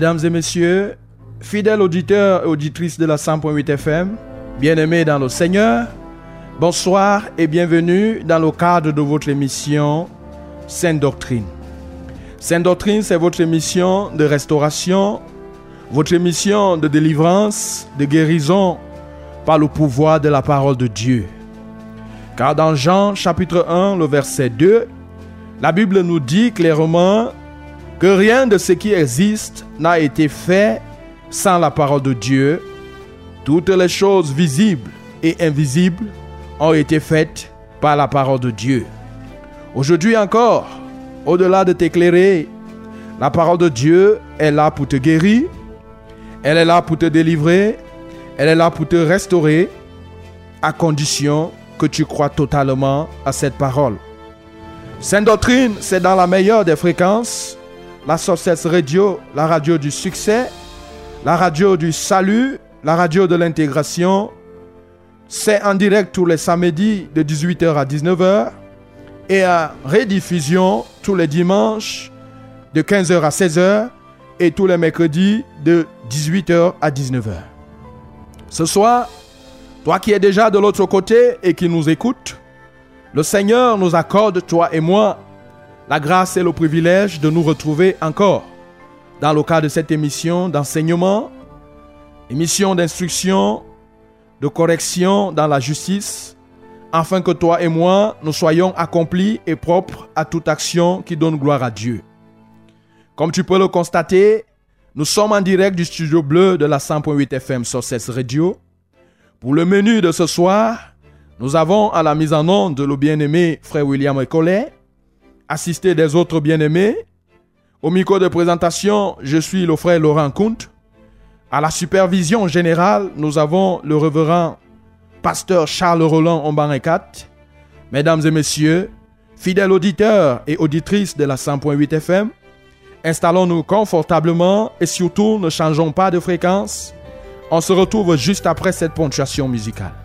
Mesdames et messieurs, fidèles auditeurs et auditrices de la 100.8 FM, bien-aimés dans le Seigneur, bonsoir et bienvenue dans le cadre de votre émission Sainte Doctrine. Sainte Doctrine, c'est votre émission de restauration, votre émission de délivrance, de guérison par le pouvoir de la parole de Dieu. Car dans Jean chapitre 1, le verset 2, la Bible nous dit clairement que rien de ce qui existe n'a été fait sans la parole de Dieu. Toutes les choses visibles et invisibles ont été faites par la parole de Dieu. Aujourd'hui encore, au-delà de t'éclairer, la parole de Dieu est là pour te guérir, elle est là pour te délivrer, elle est là pour te restaurer, à condition que tu crois totalement à cette parole. Sainte doctrine, c'est dans la meilleure des fréquences la Success Radio, la radio du succès, la radio du salut, la radio de l'intégration. C'est en direct tous les samedis de 18h à 19h et à rediffusion tous les dimanches de 15h à 16h et tous les mercredis de 18h à 19h. Ce soir, toi qui es déjà de l'autre côté et qui nous écoutes, le Seigneur nous accorde, toi et moi, la grâce et le privilège de nous retrouver encore dans le cadre de cette émission d'enseignement, émission d'instruction, de correction dans la justice, afin que toi et moi, nous soyons accomplis et propres à toute action qui donne gloire à Dieu. Comme tu peux le constater, nous sommes en direct du studio bleu de la 100.8 FM Sources Radio. Pour le menu de ce soir, nous avons à la mise en onde le bien-aimé frère William Collet, assisté des autres bien-aimés. Au micro de présentation, je suis le frère Laurent Kunt. À la supervision générale, nous avons le révérend pasteur Charles Roland Ombarekat. Mesdames et messieurs, fidèles auditeurs et auditrices de la 100.8 FM, installons-nous confortablement et surtout ne changeons pas de fréquence. On se retrouve juste après cette ponctuation musicale.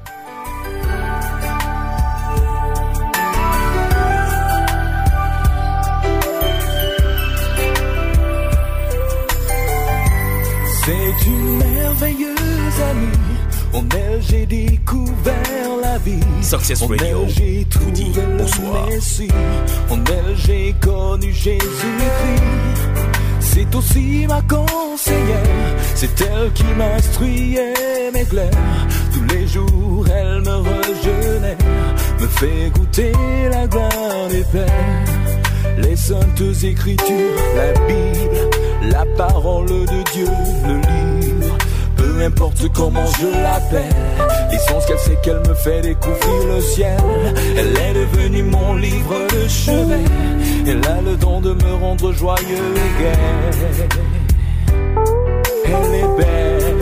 Amie. En elle, j'ai découvert la vie. Success en Radio elle, j'ai vous dit trouvé le bonsoir. Messie. En elle, j'ai connu Jésus-Christ. C'est aussi ma conseillère. C'est elle qui m'instruyait, m'éclaire. Tous les jours, elle me rejeurait. Me fait goûter la gloire des pères. Les saintes écritures, la Bible, la parole de Dieu, le livre. Peu importe comment je l'appelle, l'essence qu'elle sait qu'elle me fait découvrir le ciel. Elle est devenue mon livre de chevet. Elle a le don de me rendre joyeux et gai. Elle est belle,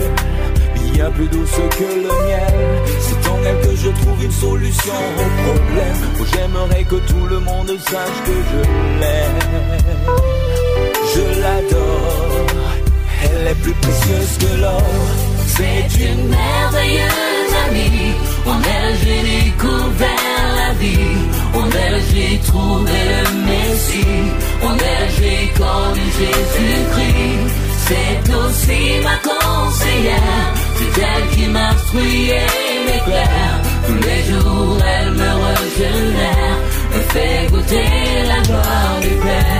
bien plus douce que le miel. C'est en elle que je trouve solution au problème. J'aimerais que tout le monde sache que je l'aime. Je l'adore, elle est plus précieuse que l'or. C'est une merveilleuse amie. En elle, j'ai découvert la vie. En elle, j'ai trouvé le Messie. En elle, j'ai connu Jésus-Christ. C'est aussi ma conseillère. C'est elle qui m'instruit et m'éclaire. Tous les jours, elle me régénère. Me fait goûter la gloire du Père.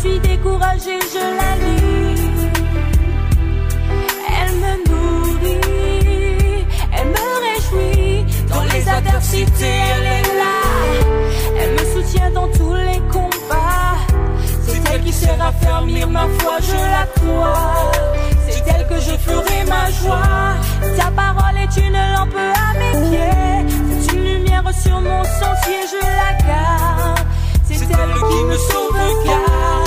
Suis découragée, je la lis. Elle me nourrit, elle me réjouit. Dans les adversités, elle est là. Elle me soutient dans tous les combats. C'est elle qui sert à fermir ma foi, je la crois. C'est elle que je ferai ma joie. Ta parole est une lampe à mes pieds. C'est une lumière sur mon sentier, je la garde. C'est elle qui me sauve car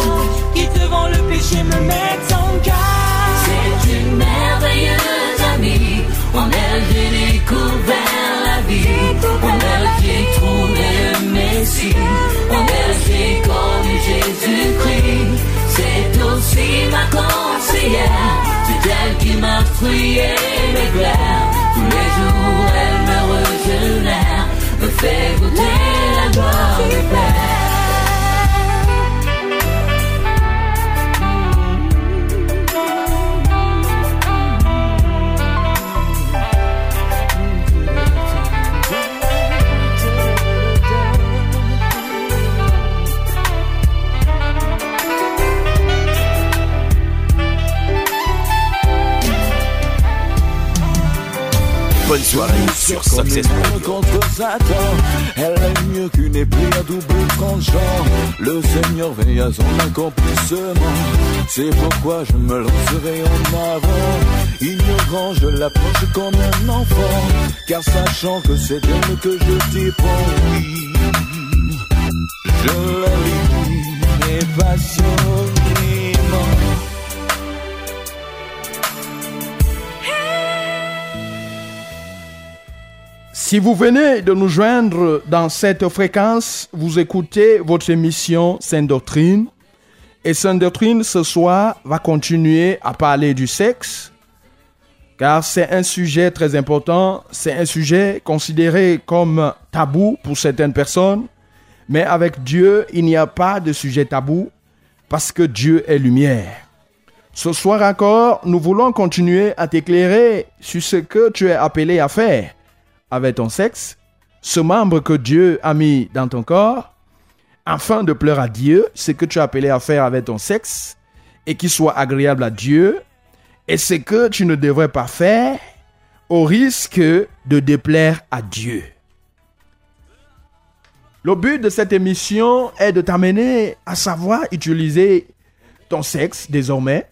qui devant le péché me met en garde. C'est une merveilleuse amie. En elle, j'ai découvert la vie. En elle, j'ai trouvé le Messie. En elle, j'ai connu Jésus-Christ. C'est aussi ma conseillère. C'est elle qui m'instruit et m'éclaire. Tous les jours, elle me régénère. Me fait goûter la gloire du Père. Bonne soirée sur Success contre Satan, elle est mieux qu'une épée à double tranchant. Le Seigneur veille à son accomplissement. C'est pourquoi je me lancerai en avant. Ignorant, je l'approche comme un enfant. Car sachant que c'est d'elle que je dépends, oui. Je la lis, passionnément. Si vous venez de nous joindre dans cette fréquence, vous écoutez votre émission Sainte Doctrine. Et Sainte Doctrine, ce soir, va continuer à parler du sexe, car c'est un sujet très important, c'est un sujet considéré comme tabou pour certaines personnes, mais avec Dieu, il n'y a pas de sujet tabou, parce que Dieu est lumière. Ce soir encore, nous voulons continuer à t'éclairer sur ce que tu es appelé à faire avec ton sexe, ce membre que Dieu a mis dans ton corps, afin de pleurer à Dieu ce que tu es appelé à faire avec ton sexe et qui soit agréable à Dieu, et ce que tu ne devrais pas faire au risque de déplaire à Dieu. Le but de cette émission est de t'amener à savoir utiliser ton sexe désormais.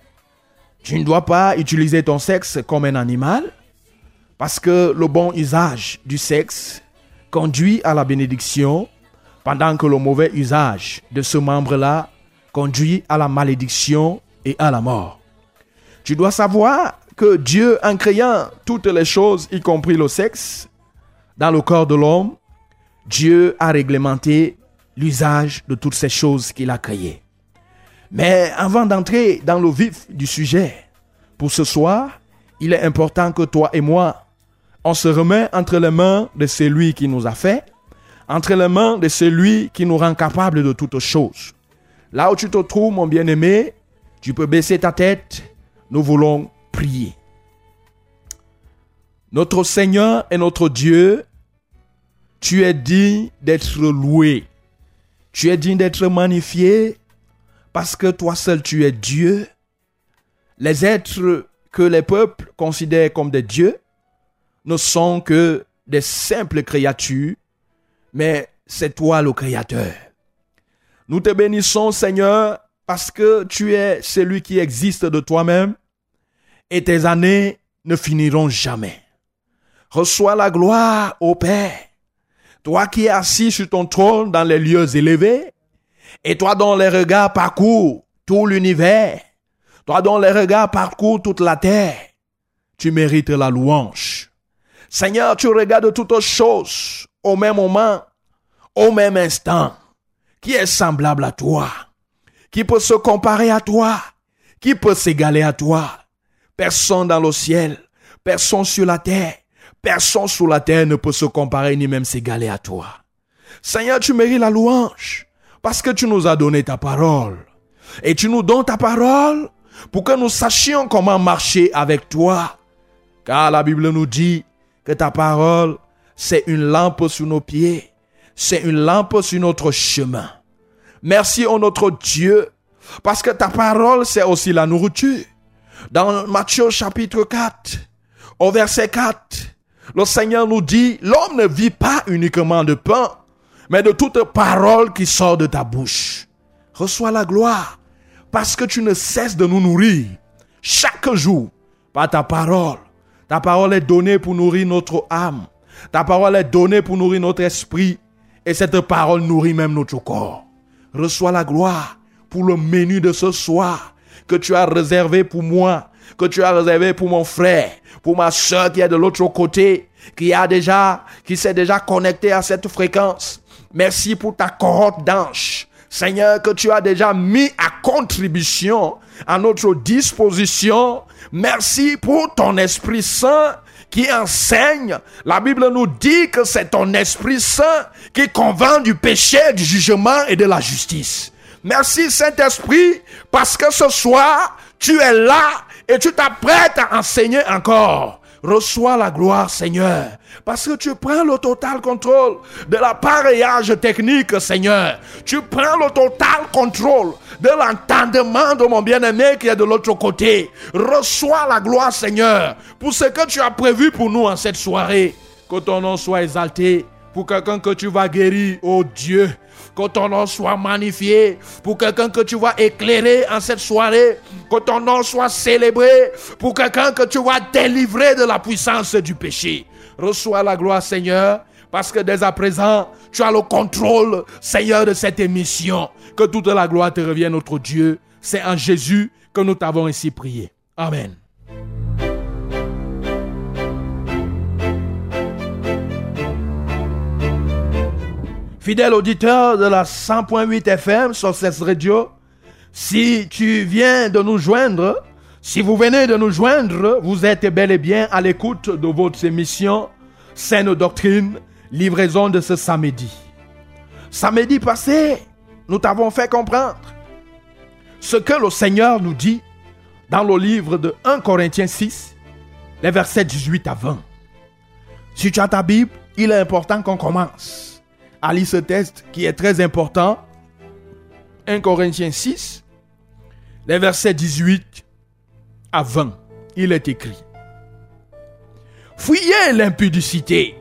Tu ne dois pas utiliser ton sexe comme un animal, parce que le bon usage du sexe conduit à la bénédiction, pendant que le mauvais usage de ce membre-là conduit à la malédiction et à la mort. Tu dois savoir que Dieu, en créant toutes les choses, y compris le sexe, dans le corps de l'homme, Dieu a réglementé l'usage de toutes ces choses qu'il a créées. Mais avant d'entrer dans le vif du sujet, pour ce soir, il est important que toi et moi, on se remet entre les mains de celui qui nous a fait, entre les mains de celui qui nous rend capable de toutes choses. Là où tu te trouves, mon bien-aimé, tu peux baisser ta tête. Nous voulons prier. Notre Seigneur et notre Dieu, tu es digne d'être loué. Tu es digne d'être magnifié parce que toi seul tu es Dieu. Les êtres que les peuples considèrent comme des dieux ne sont que des simples créatures, mais c'est toi le Créateur. Nous te bénissons, Seigneur, parce que tu es celui qui existe de toi-même et tes années ne finiront jamais. Reçois la gloire, ô Père, toi qui es assis sur ton trône dans les lieux élevés, et toi dont les regards parcourent tout l'univers, toi dont les regards parcourent toute la terre. tu mérites la louange. Seigneur, tu regardes toutes choses au même moment, au même instant. Qui est semblable à toi? Qui peut se comparer à toi? Qui peut s'égaler à toi? Personne dans le ciel, personne sur la terre, personne sous la terre ne peut se comparer ni même s'égaler à toi. Seigneur, tu mérites la louange parce que tu nous as donné ta parole. Et tu nous donnes ta parole pour que nous sachions comment marcher avec toi. Car la Bible nous dit que ta parole, c'est une lampe sur nos pieds, c'est une lampe sur notre chemin. Merci, ô notre Dieu, parce que ta parole, c'est aussi la nourriture. Dans Matthieu chapitre 4, au verset 4, le Seigneur nous dit, l'homme ne vit pas uniquement de pain, mais de toute parole qui sort de ta bouche. Reçois la gloire, parce que tu ne cesses de nous nourrir chaque jour par ta parole. Ta parole est donnée pour nourrir notre âme. Ta parole est donnée pour nourrir notre esprit. Et cette parole nourrit même notre corps. Reçois la gloire pour le menu de ce soir que tu as réservé pour moi, que tu as réservé pour mon frère, pour ma soeur qui est de l'autre côté, qui a déjà, qui s'est déjà connecté à cette fréquence. Merci pour ta cohorte d'anges. Seigneur, que tu as déjà mis à contribution, à notre disposition. Merci pour ton Esprit Saint qui enseigne. La Bible nous dit que c'est ton Esprit Saint qui convainc du péché, du jugement et de la justice. Merci Saint-Esprit parce que ce soir, tu es là et tu t'apprêtes à enseigner encore. Reçois la gloire, Seigneur, parce que tu prends le total contrôle de l'appareillage technique, Seigneur. Tu prends le total contrôle de l'entendement de mon bien-aimé qui est de l'autre côté. Reçois la gloire, Seigneur, pour ce que tu as prévu pour nous en cette soirée. Que ton nom soit exalté pour quelqu'un que tu vas guérir, oh Dieu que ton nom soit magnifié pour quelqu'un que tu vas éclairer en cette soirée, que ton nom soit célébré pour quelqu'un que tu vas délivrer de la puissance du péché. Reçois la gloire, Seigneur, parce que dès à présent, tu as le contrôle, Seigneur, de cette émission. Que toute la gloire te revienne, notre Dieu. C'est en Jésus que nous t'avons ainsi prié. Amen. Fidèle auditeur de la 100.8 FM sur cette radio, si tu viens de nous joindre, si vous venez de nous joindre, vous êtes bel et bien à l'écoute de votre émission Saine Doctrine, livraison de ce samedi. Samedi passé, nous t'avons fait comprendre ce que le Seigneur nous dit dans le livre de 1 Corinthiens 6, les versets 18 à 20. Si tu as ta Bible, il est important qu'on commence à ce texte qui est très important. 1 Corinthiens 6, les versets 18 à 20. Il est écrit. Fuyez l'impudicité.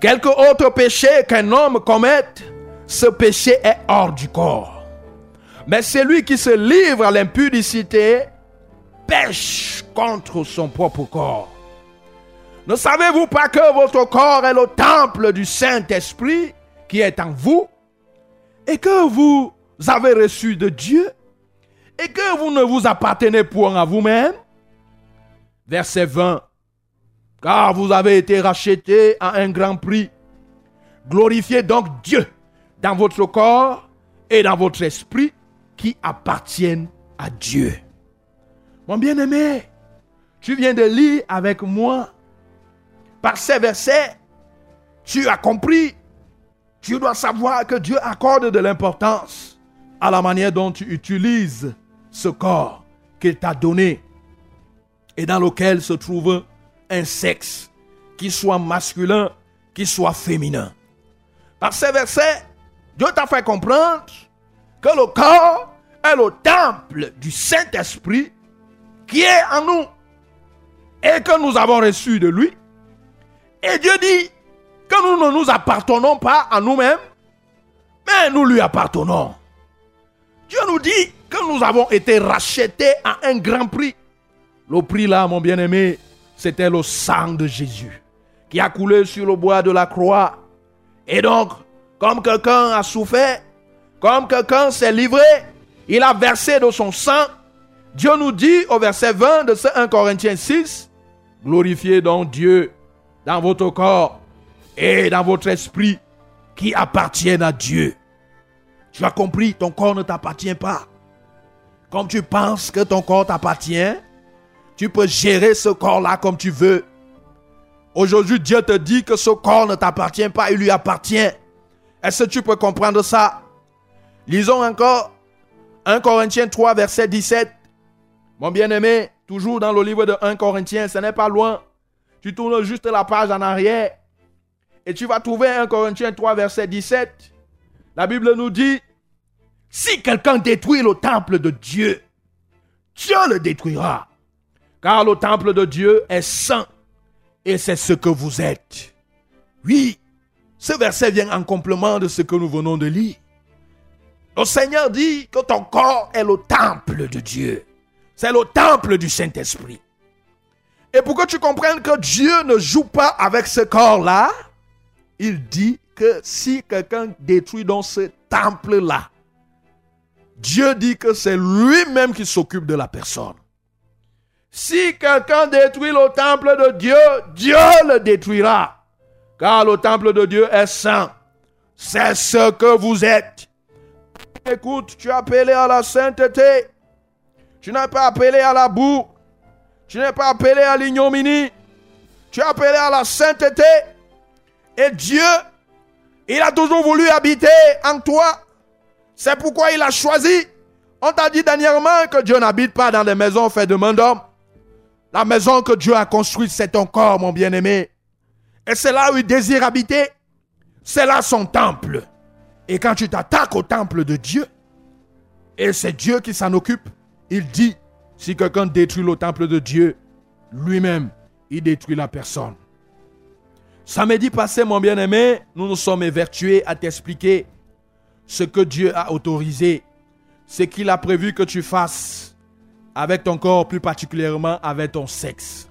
Quelque autre péché qu'un homme commette, ce péché est hors du corps. Mais celui qui se livre à l'impudicité pêche contre son propre corps. Ne savez-vous pas que votre corps est le temple du Saint-Esprit qui est en vous? Et que vous avez reçu de Dieu? Et que vous ne vous appartenez point à vous-même? Verset 20. Car vous avez été rachetés à un grand prix. Glorifiez donc Dieu dans votre corps et dans votre esprit qui appartiennent à Dieu. Mon bien-aimé, tu viens de lire avec moi par ces versets, tu as compris. Tu dois savoir que Dieu accorde de l'importance à la manière dont tu utilises ce corps qu'il t'a donné et dans lequel se trouve un sexe qui soit masculin, qui soit féminin. Par ces versets, Dieu t'a fait comprendre que le corps est le temple du Saint-Esprit qui est en nous et que nous avons reçu de lui et Dieu dit que nous ne nous appartenons pas à nous-mêmes, mais nous lui appartenons. Dieu nous dit que nous avons été rachetés à un grand prix. Le prix là, mon bien-aimé, c'était le sang de Jésus qui a coulé sur le bois de la croix. Et donc, comme quelqu'un a souffert, comme quelqu'un s'est livré, il a versé de son sang. Dieu nous dit au verset 20 de ce 1 Corinthiens 6 Glorifiez donc Dieu dans votre corps et dans votre esprit qui appartiennent à Dieu. Tu as compris, ton corps ne t'appartient pas. Comme tu penses que ton corps t'appartient, tu peux gérer ce corps-là comme tu veux. Aujourd'hui, Dieu te dit que ce corps ne t'appartient pas, il lui appartient. Est-ce que tu peux comprendre ça? Lisons encore 1 Corinthiens 3, verset 17. Mon bien-aimé, toujours dans le livre de 1 Corinthiens, ce n'est pas loin. Tu tournes juste la page en arrière et tu vas trouver 1 Corinthiens 3, verset 17. La Bible nous dit, si quelqu'un détruit le temple de Dieu, Dieu le détruira. Car le temple de Dieu est saint et c'est ce que vous êtes. Oui, ce verset vient en complément de ce que nous venons de lire. Le Seigneur dit que ton corps est le temple de Dieu. C'est le temple du Saint-Esprit. Et pour que tu comprennes que Dieu ne joue pas avec ce corps-là, il dit que si quelqu'un détruit dans ce temple-là, Dieu dit que c'est lui-même qui s'occupe de la personne. Si quelqu'un détruit le temple de Dieu, Dieu le détruira. Car le temple de Dieu est saint. C'est ce que vous êtes. Écoute, tu es appelé à la sainteté. Tu n'es pas appelé à la boue. Tu n'es pas appelé à l'ignominie. Tu es appelé à la sainteté. Et Dieu, il a toujours voulu habiter en toi. C'est pourquoi il a choisi. On t'a dit dernièrement que Dieu n'habite pas dans des maisons faites de main d'homme. La maison que Dieu a construite, c'est ton corps, mon bien-aimé. Et c'est là où il désire habiter. C'est là son temple. Et quand tu t'attaques au temple de Dieu, et c'est Dieu qui s'en occupe, il dit, si quelqu'un détruit le temple de Dieu, lui-même, il détruit la personne. Samedi passé, mon bien-aimé, nous nous sommes évertués à t'expliquer ce que Dieu a autorisé, ce qu'il a prévu que tu fasses avec ton corps, plus particulièrement avec ton sexe.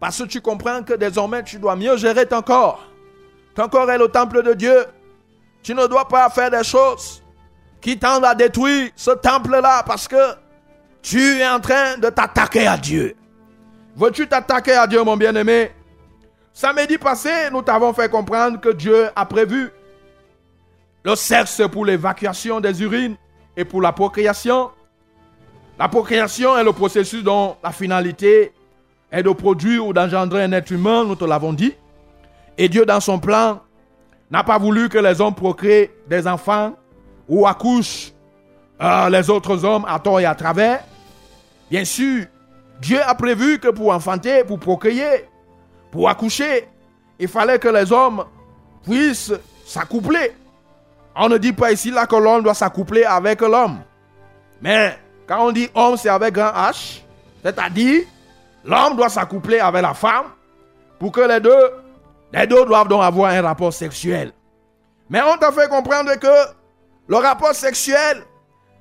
Parce que tu comprends que désormais tu dois mieux gérer ton corps. Ton corps est le temple de Dieu. Tu ne dois pas faire des choses qui tendent à détruire ce temple-là parce que tu es en train de t'attaquer à Dieu. Veux-tu t'attaquer à Dieu, mon bien-aimé? Samedi passé, nous t'avons fait comprendre que Dieu a prévu le sexe pour l'évacuation des urines et pour la procréation. La procréation est le processus dont la finalité est de produire ou d'engendrer un être humain, nous te l'avons dit. Et Dieu, dans son plan, n'a pas voulu que les hommes procréent des enfants ou accouchent euh, les autres hommes à tort et à travers. Bien sûr, Dieu a prévu que pour enfanter, pour procréer, pour accoucher, il fallait que les hommes puissent s'accoupler. On ne dit pas ici là que l'homme doit s'accoupler avec l'homme. Mais quand on dit homme, c'est avec grand H. C'est-à-dire, l'homme doit s'accoupler avec la femme pour que les deux, les deux doivent donc avoir un rapport sexuel. Mais on t'a fait comprendre que le rapport sexuel,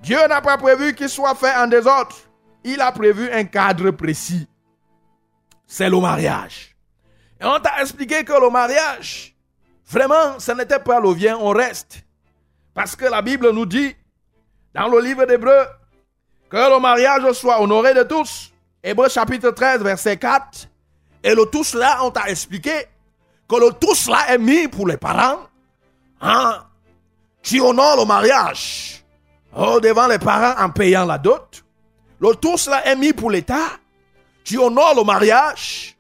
Dieu n'a pas prévu qu'il soit fait en désordre. Il a prévu un cadre précis. C'est le mariage. Et on t'a expliqué que le mariage, vraiment, ce n'était pas le vient, on reste. Parce que la Bible nous dit, dans le livre d'Hébreu, que le mariage soit honoré de tous. Hébreu chapitre 13, verset 4. Et le tous là, on t'a expliqué que le tous là est mis pour les parents. Hein? Tu honores le mariage oh, devant les parents en payant la dot. Le tous là est mis pour l'État. Tu honores le mariage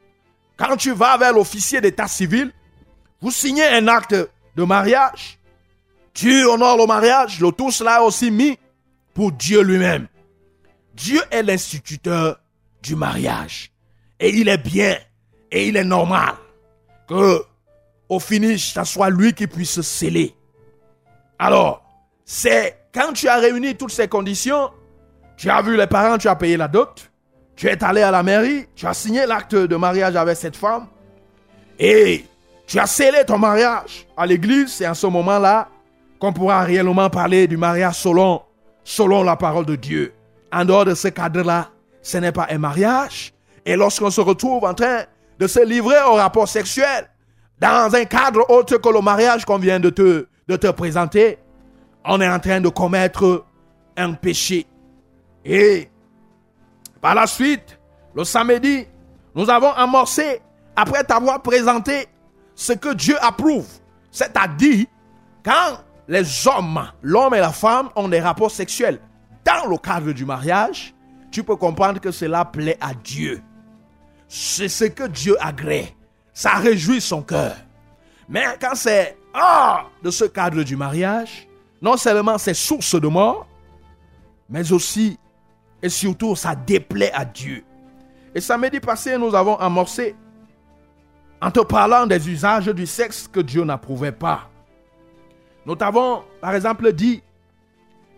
quand tu vas vers l'officier d'état civil. Vous signez un acte de mariage. Tu honores le mariage. Le tous là est aussi mis pour Dieu lui-même. Dieu est l'instituteur du mariage. Et il est bien et il est normal que au finish, ce soit lui qui puisse sceller. Alors, c'est quand tu as réuni toutes ces conditions, tu as vu les parents, tu as payé la dot, tu es allé à la mairie, tu as signé l'acte de mariage avec cette femme et tu as scellé ton mariage à l'église. C'est à ce moment-là qu'on pourra réellement parler du mariage selon, selon la parole de Dieu en dehors de ce cadre-là, ce n'est pas un mariage. Et lorsqu'on se retrouve en train de se livrer au rapport sexuel, dans un cadre autre que le mariage qu'on vient de te, de te présenter, on est en train de commettre un péché. Et par la suite, le samedi, nous avons amorcé, après t'avoir présenté ce que Dieu approuve, c'est-à-dire quand les hommes, l'homme et la femme ont des rapports sexuels dans le cadre du mariage, tu peux comprendre que cela plaît à Dieu. C'est ce que Dieu agrée. Ça réjouit son cœur. Mais quand c'est hors de ce cadre du mariage, non seulement c'est source de mort, mais aussi et surtout ça déplaît à Dieu. Et samedi passé, nous avons amorcé en te parlant des usages du sexe que Dieu n'approuvait pas. Nous t'avons, par exemple, dit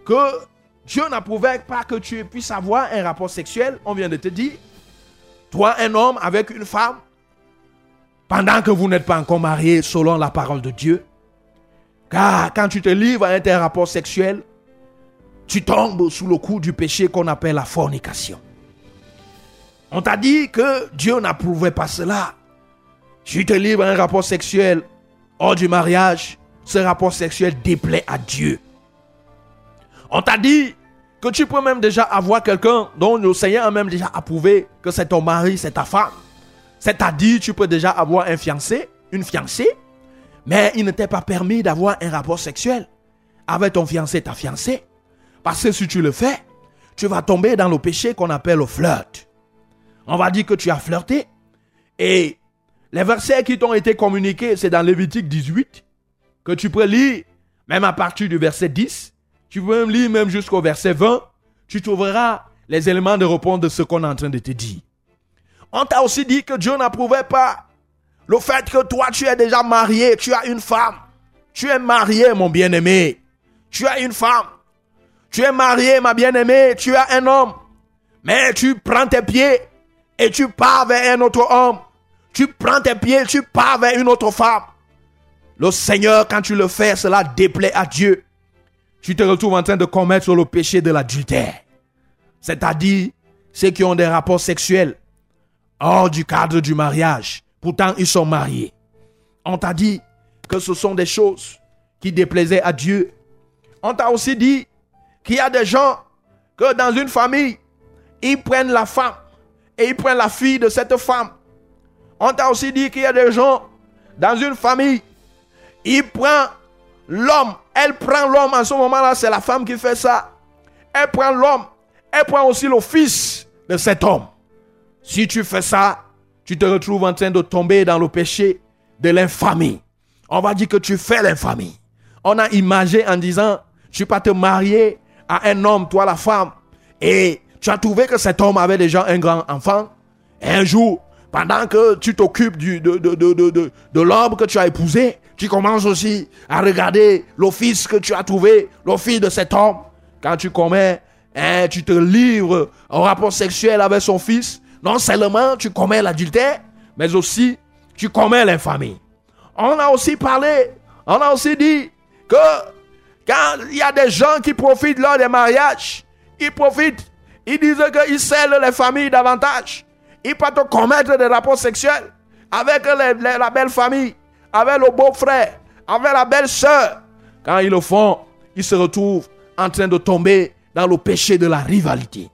que Dieu n'approuvait pas que tu puisses avoir un rapport sexuel. On vient de te dire, toi, un homme avec une femme, pendant que vous n'êtes pas encore marié selon la parole de Dieu. Car quand tu te livres à un rapport sexuel, tu tombes sous le coup du péché qu'on appelle la fornication. On t'a dit que Dieu n'approuvait pas cela. Tu te livres un rapport sexuel hors du mariage, ce rapport sexuel déplaît à Dieu. On t'a dit que tu peux même déjà avoir quelqu'un dont le Seigneur a même déjà approuvé que c'est ton mari, c'est ta femme. C'est-à-dire, tu peux déjà avoir un fiancé, une fiancée, mais il ne t'est pas permis d'avoir un rapport sexuel avec ton fiancé, ta fiancée. Parce que si tu le fais, tu vas tomber dans le péché qu'on appelle le flirt. On va dire que tu as flirté. Et les versets qui t'ont été communiqués, c'est dans Lévitique 18, que tu peux lire, même à partir du verset 10. Tu peux même lire même jusqu'au verset 20. Tu trouveras les éléments de réponse de ce qu'on est en train de te dire. On t'a aussi dit que Dieu n'approuvait pas le fait que toi, tu es déjà marié, tu as une femme. Tu es marié, mon bien-aimé. Tu as une femme. Tu es marié, ma bien-aimée. Tu as un homme. Mais tu prends tes pieds et tu pars vers un autre homme. Tu prends tes pieds, tu pars vers une autre femme. Le Seigneur, quand tu le fais, cela déplaît à Dieu. Tu te retrouves en train de commettre le péché de l'adultère. C'est-à-dire ceux qui ont des rapports sexuels hors du cadre du mariage. Pourtant, ils sont mariés. On t'a dit que ce sont des choses qui déplaisaient à Dieu. On t'a aussi dit qu'il y a des gens que dans une famille, ils prennent la femme et ils prennent la fille de cette femme. On t'a aussi dit qu'il y a des gens dans une famille, ils prennent l'homme, elle prend l'homme en ce moment-là, c'est la femme qui fait ça. Elle prend l'homme, elle prend aussi le fils de cet homme. Si tu fais ça, tu te retrouves en train de tomber dans le péché de l'infamie. On va dire que tu fais l'infamie. On a imagé en disant, tu pas te marier à un homme, toi la femme, et tu as trouvé que cet homme avait déjà un grand enfant. Un jour, pendant que tu t'occupes de, de, de, de, l'homme que tu as épousé, tu commences aussi à regarder fils que tu as trouvé, fils de cet homme. Quand tu commets, hein, tu te livres au rapport sexuel avec son fils, non seulement tu commets l'adultère, mais aussi tu commets l'infamie. On a aussi parlé, on a aussi dit que quand il y a des gens qui profitent lors des mariages, ils profitent, ils disent qu'ils scellent les familles davantage. Ils peuvent commettre des rapports sexuels avec la belle famille, avec le beau-frère, avec la belle-sœur. Quand ils le font, ils se retrouvent en train de tomber dans le péché de la rivalité.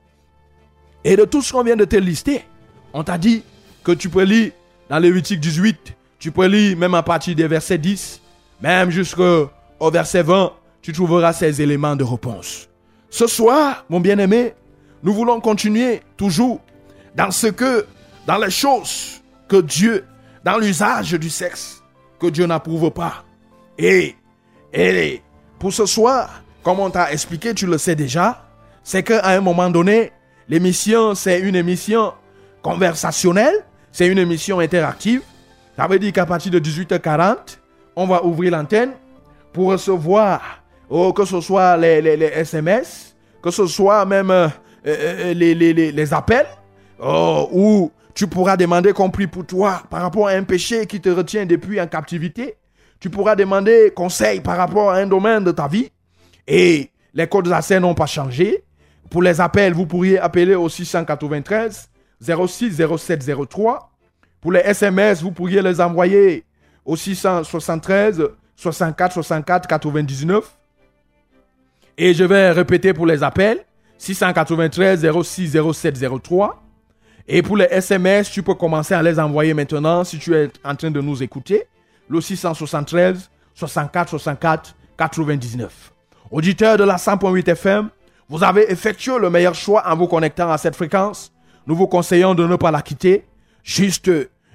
Et de tout ce qu'on vient de te lister, on t'a dit que tu peux lire dans Lévitique 18, tu peux lire même à partir des versets 10, même jusqu'au verset 20, tu trouveras ces éléments de réponse. Ce soir, mon bien-aimé, nous voulons continuer toujours dans ce que, dans les choses que Dieu, dans l'usage du sexe, que Dieu n'approuve pas. Et, et pour ce soir, comme on t'a expliqué, tu le sais déjà, c'est qu'à un moment donné, L'émission, c'est une émission conversationnelle, c'est une émission interactive. Ça veut dire qu'à partir de 18h40, on va ouvrir l'antenne pour recevoir, oh, que ce soit les, SMS, que ce soit même euh, euh, euh, les, appels, oh, où tu pourras demander compris pour toi par rapport à un péché qui te retient depuis en captivité. Tu pourras demander conseil par rapport à un domaine de ta vie. Et les codes scène n'ont pas changé. Pour les appels, vous pourriez appeler au 693 06 07 03. Pour les SMS, vous pourriez les envoyer au 673 64 64 99. Et je vais répéter pour les appels 693 06 07 03. Et pour les SMS, tu peux commencer à les envoyer maintenant si tu es en train de nous écouter. Le 673 64 64 99. Auditeur de la 100.8 FM, vous avez effectué le meilleur choix en vous connectant à cette fréquence. Nous vous conseillons de ne pas la quitter. Juste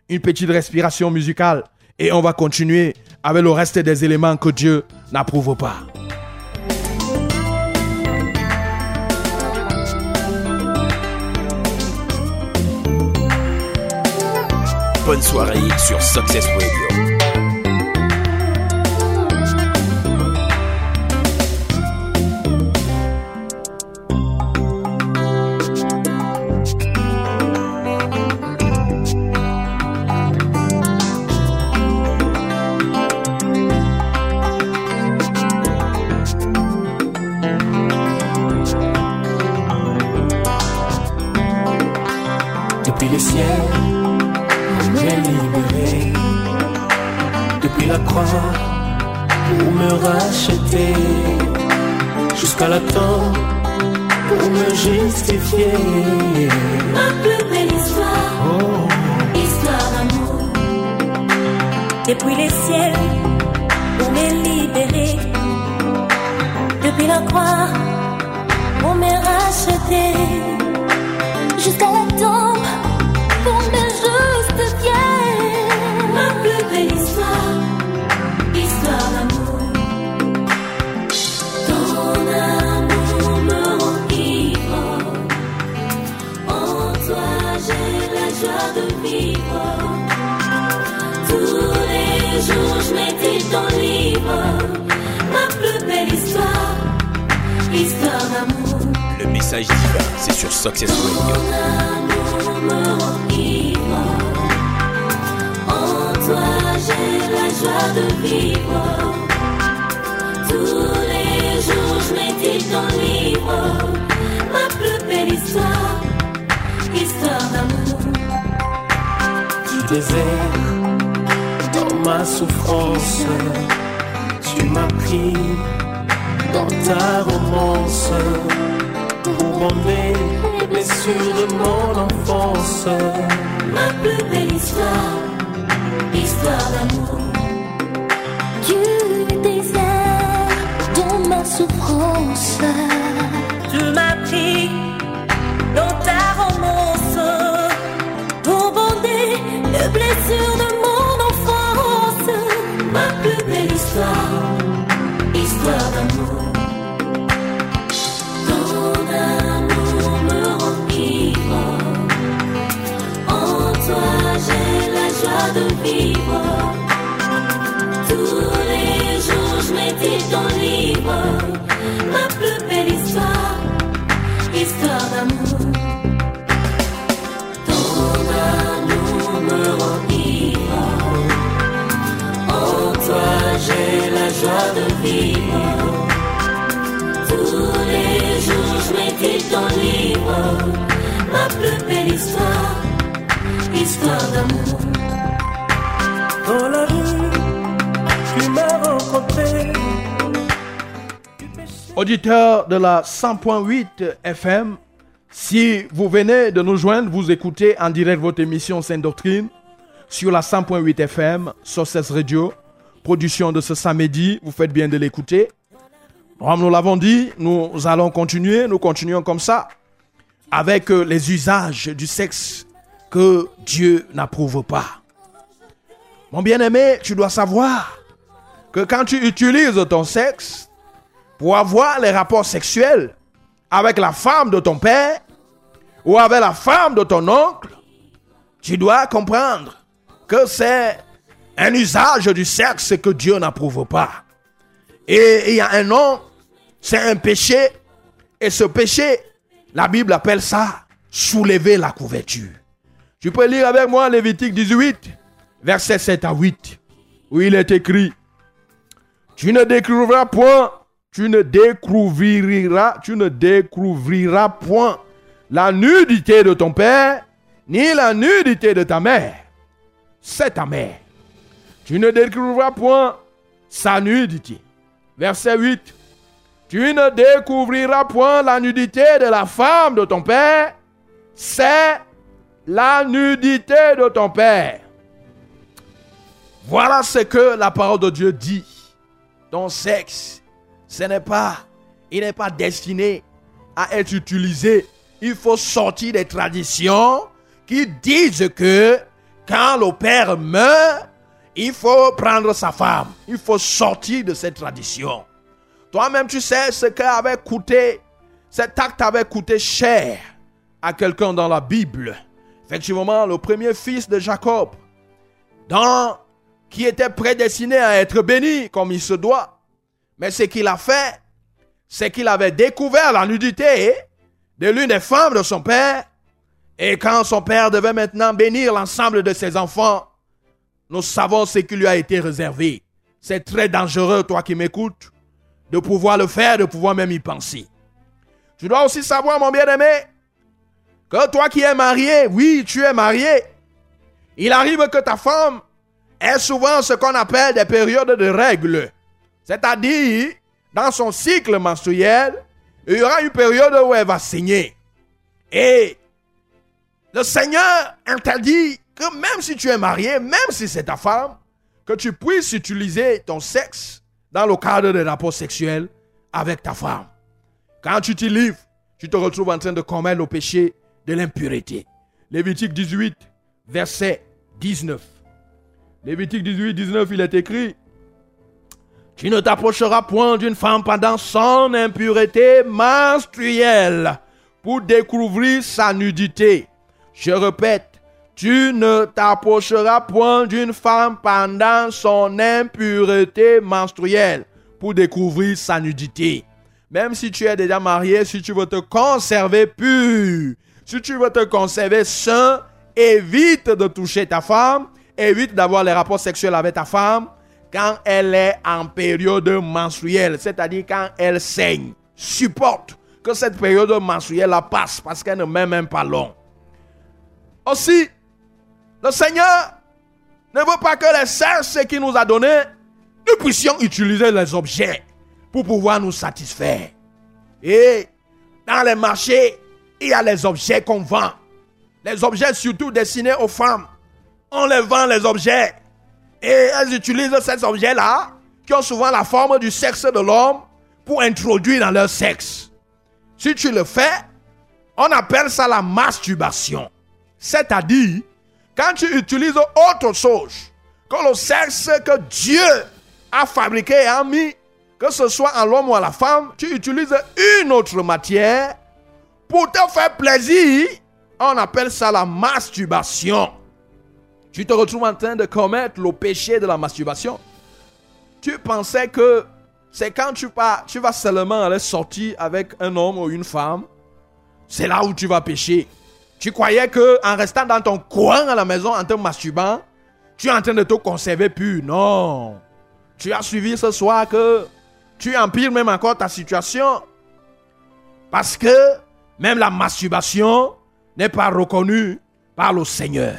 une petite respiration musicale et on va continuer avec le reste des éléments que Dieu n'approuve pas. Bonne soirée sur Success Radio. Depuis la croix, pour me racheter. Jusqu'à la tombe, pour me justifier. Ma plus belle histoire, histoire d'amour. Depuis les ciels, on m'est libéré. Depuis la croix, on m'est racheté. Le message divin, c'est sur Success Radio. En toi j'ai la joie de vivre. Tous les jours je médite ton livre. Ma plus belle histoire, histoire d'amour. du désert, dans ma souffrance, tu m'as pris dans ta romance pour emmener les blessures de mon enfance. Ma plus belle histoire, histoire d'amour. Du désert, dans ma souffrance, tu m'as pris dans ta romance pour bander les blessures de mon joie Auditeurs de la 100.8 FM, si vous venez de nous joindre, vous écoutez en direct votre émission Sainte Doctrine sur la 100.8 FM, Sources Radio, production de ce samedi, vous faites bien de l'écouter. Comme nous l'avons dit, nous allons continuer, nous continuons comme ça, avec euh, les usages du sexe que Dieu n'approuve pas. Mon bien-aimé, tu dois savoir que quand tu utilises ton sexe pour avoir les rapports sexuels avec la femme de ton père ou avec la femme de ton oncle, tu dois comprendre que c'est un usage du sexe que Dieu n'approuve pas. Et il y a un nom, c'est un péché. Et ce péché, la Bible appelle ça soulever la couverture. Tu peux lire avec moi Lévitique 18, versets 7 à 8, où il est écrit, tu ne découvriras point, tu ne découvriras, point la nudité de ton père, ni la nudité de ta mère. C'est ta mère. Tu ne découvriras point sa nudité. Verset 8. Tu ne découvriras point la nudité de la femme de ton père, c'est la nudité de ton père. Voilà ce que la parole de Dieu dit. Ton sexe, ce n'est pas, il n'est pas destiné à être utilisé. Il faut sortir des traditions qui disent que quand le père meurt, il faut prendre sa femme. Il faut sortir de cette tradition. Toi-même, tu sais ce qu'avait coûté, cet acte avait coûté cher à quelqu'un dans la Bible. Effectivement, le premier fils de Jacob, dans, qui était prédestiné à être béni comme il se doit. Mais ce qu'il a fait, c'est qu'il avait découvert la nudité de l'une des femmes de son père. Et quand son père devait maintenant bénir l'ensemble de ses enfants, nous savons ce qui lui a été réservé. C'est très dangereux, toi qui m'écoutes, de pouvoir le faire, de pouvoir même y penser. Tu dois aussi savoir, mon bien-aimé, que toi qui es marié, oui, tu es marié. Il arrive que ta femme ait souvent ce qu'on appelle des périodes de règles. C'est-à-dire, dans son cycle menstruel, il y aura une période où elle va saigner. Et le Seigneur interdit que même si tu es marié, même si c'est ta femme, que tu puisses utiliser ton sexe dans le cadre de rapports sexuels avec ta femme. Quand tu t'y livres, tu te retrouves en train de commettre le péché de l'impureté. Lévitique 18, verset 19. Lévitique 18, 19, il est écrit, Tu ne t'approcheras point d'une femme pendant son impureté menstruelle pour découvrir sa nudité. Je répète, tu ne t'approcheras point d'une femme pendant son impureté menstruelle pour découvrir sa nudité. Même si tu es déjà marié, si tu veux te conserver pur, si tu veux te conserver sain, évite de toucher ta femme, évite d'avoir les rapports sexuels avec ta femme quand elle est en période menstruelle, c'est-à-dire quand elle saigne. Supporte que cette période menstruelle la passe parce qu'elle ne met même pas long. Aussi, le Seigneur ne veut pas que les sexes qu'il nous a donnés, nous puissions utiliser les objets pour pouvoir nous satisfaire. Et dans les marchés, il y a les objets qu'on vend. Les objets surtout destinés aux femmes. On les vend les objets. Et elles utilisent ces objets-là, qui ont souvent la forme du sexe de l'homme, pour introduire dans leur sexe. Si tu le fais, on appelle ça la masturbation. C'est-à-dire, quand tu utilises autre chose que le sexe que Dieu a fabriqué et a mis, que ce soit en l'homme ou à la femme, tu utilises une autre matière pour te faire plaisir. On appelle ça la masturbation. Tu te retrouves en train de commettre le péché de la masturbation. Tu pensais que c'est quand tu vas, tu vas seulement aller sortir avec un homme ou une femme. C'est là où tu vas pécher. Tu croyais que en restant dans ton coin à la maison en te masturbant, tu es en train de te conserver pur. Non. Tu as suivi ce soir que tu empires même encore ta situation. Parce que même la masturbation n'est pas reconnue par le Seigneur.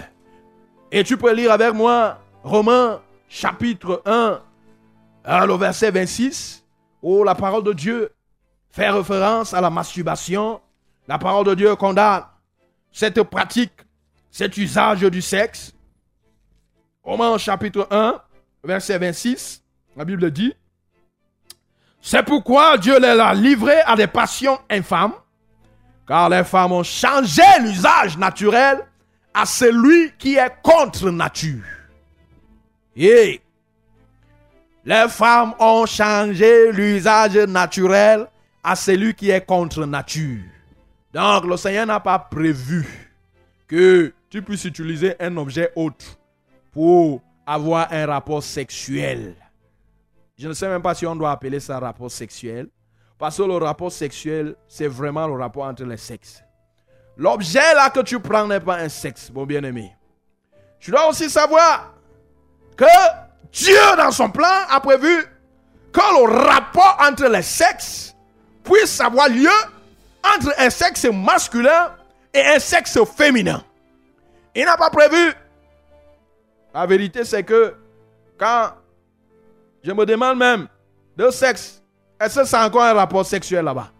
Et tu peux lire avec moi Romains chapitre 1, le verset 26, où la parole de Dieu fait référence à la masturbation. La parole de Dieu condamne cette pratique, cet usage du sexe. Romains chapitre 1, verset 26, la Bible dit, c'est pourquoi Dieu les a livrés à des passions infâmes, car les femmes ont changé l'usage naturel à celui qui est contre nature. Les femmes ont changé l'usage naturel à celui qui est contre nature. Donc le Seigneur n'a pas prévu que tu puisses utiliser un objet autre pour avoir un rapport sexuel. Je ne sais même pas si on doit appeler ça rapport sexuel. Parce que le rapport sexuel, c'est vraiment le rapport entre les sexes. L'objet là que tu prends n'est pas un sexe, mon bien-aimé. Tu dois aussi savoir que Dieu, dans son plan, a prévu que le rapport entre les sexes puisse avoir lieu entre un sexe masculin et un sexe féminin. Il n'a pas prévu. La vérité, c'est que quand je me demande même, deux sexes, est-ce que c'est encore un rapport sexuel là-bas?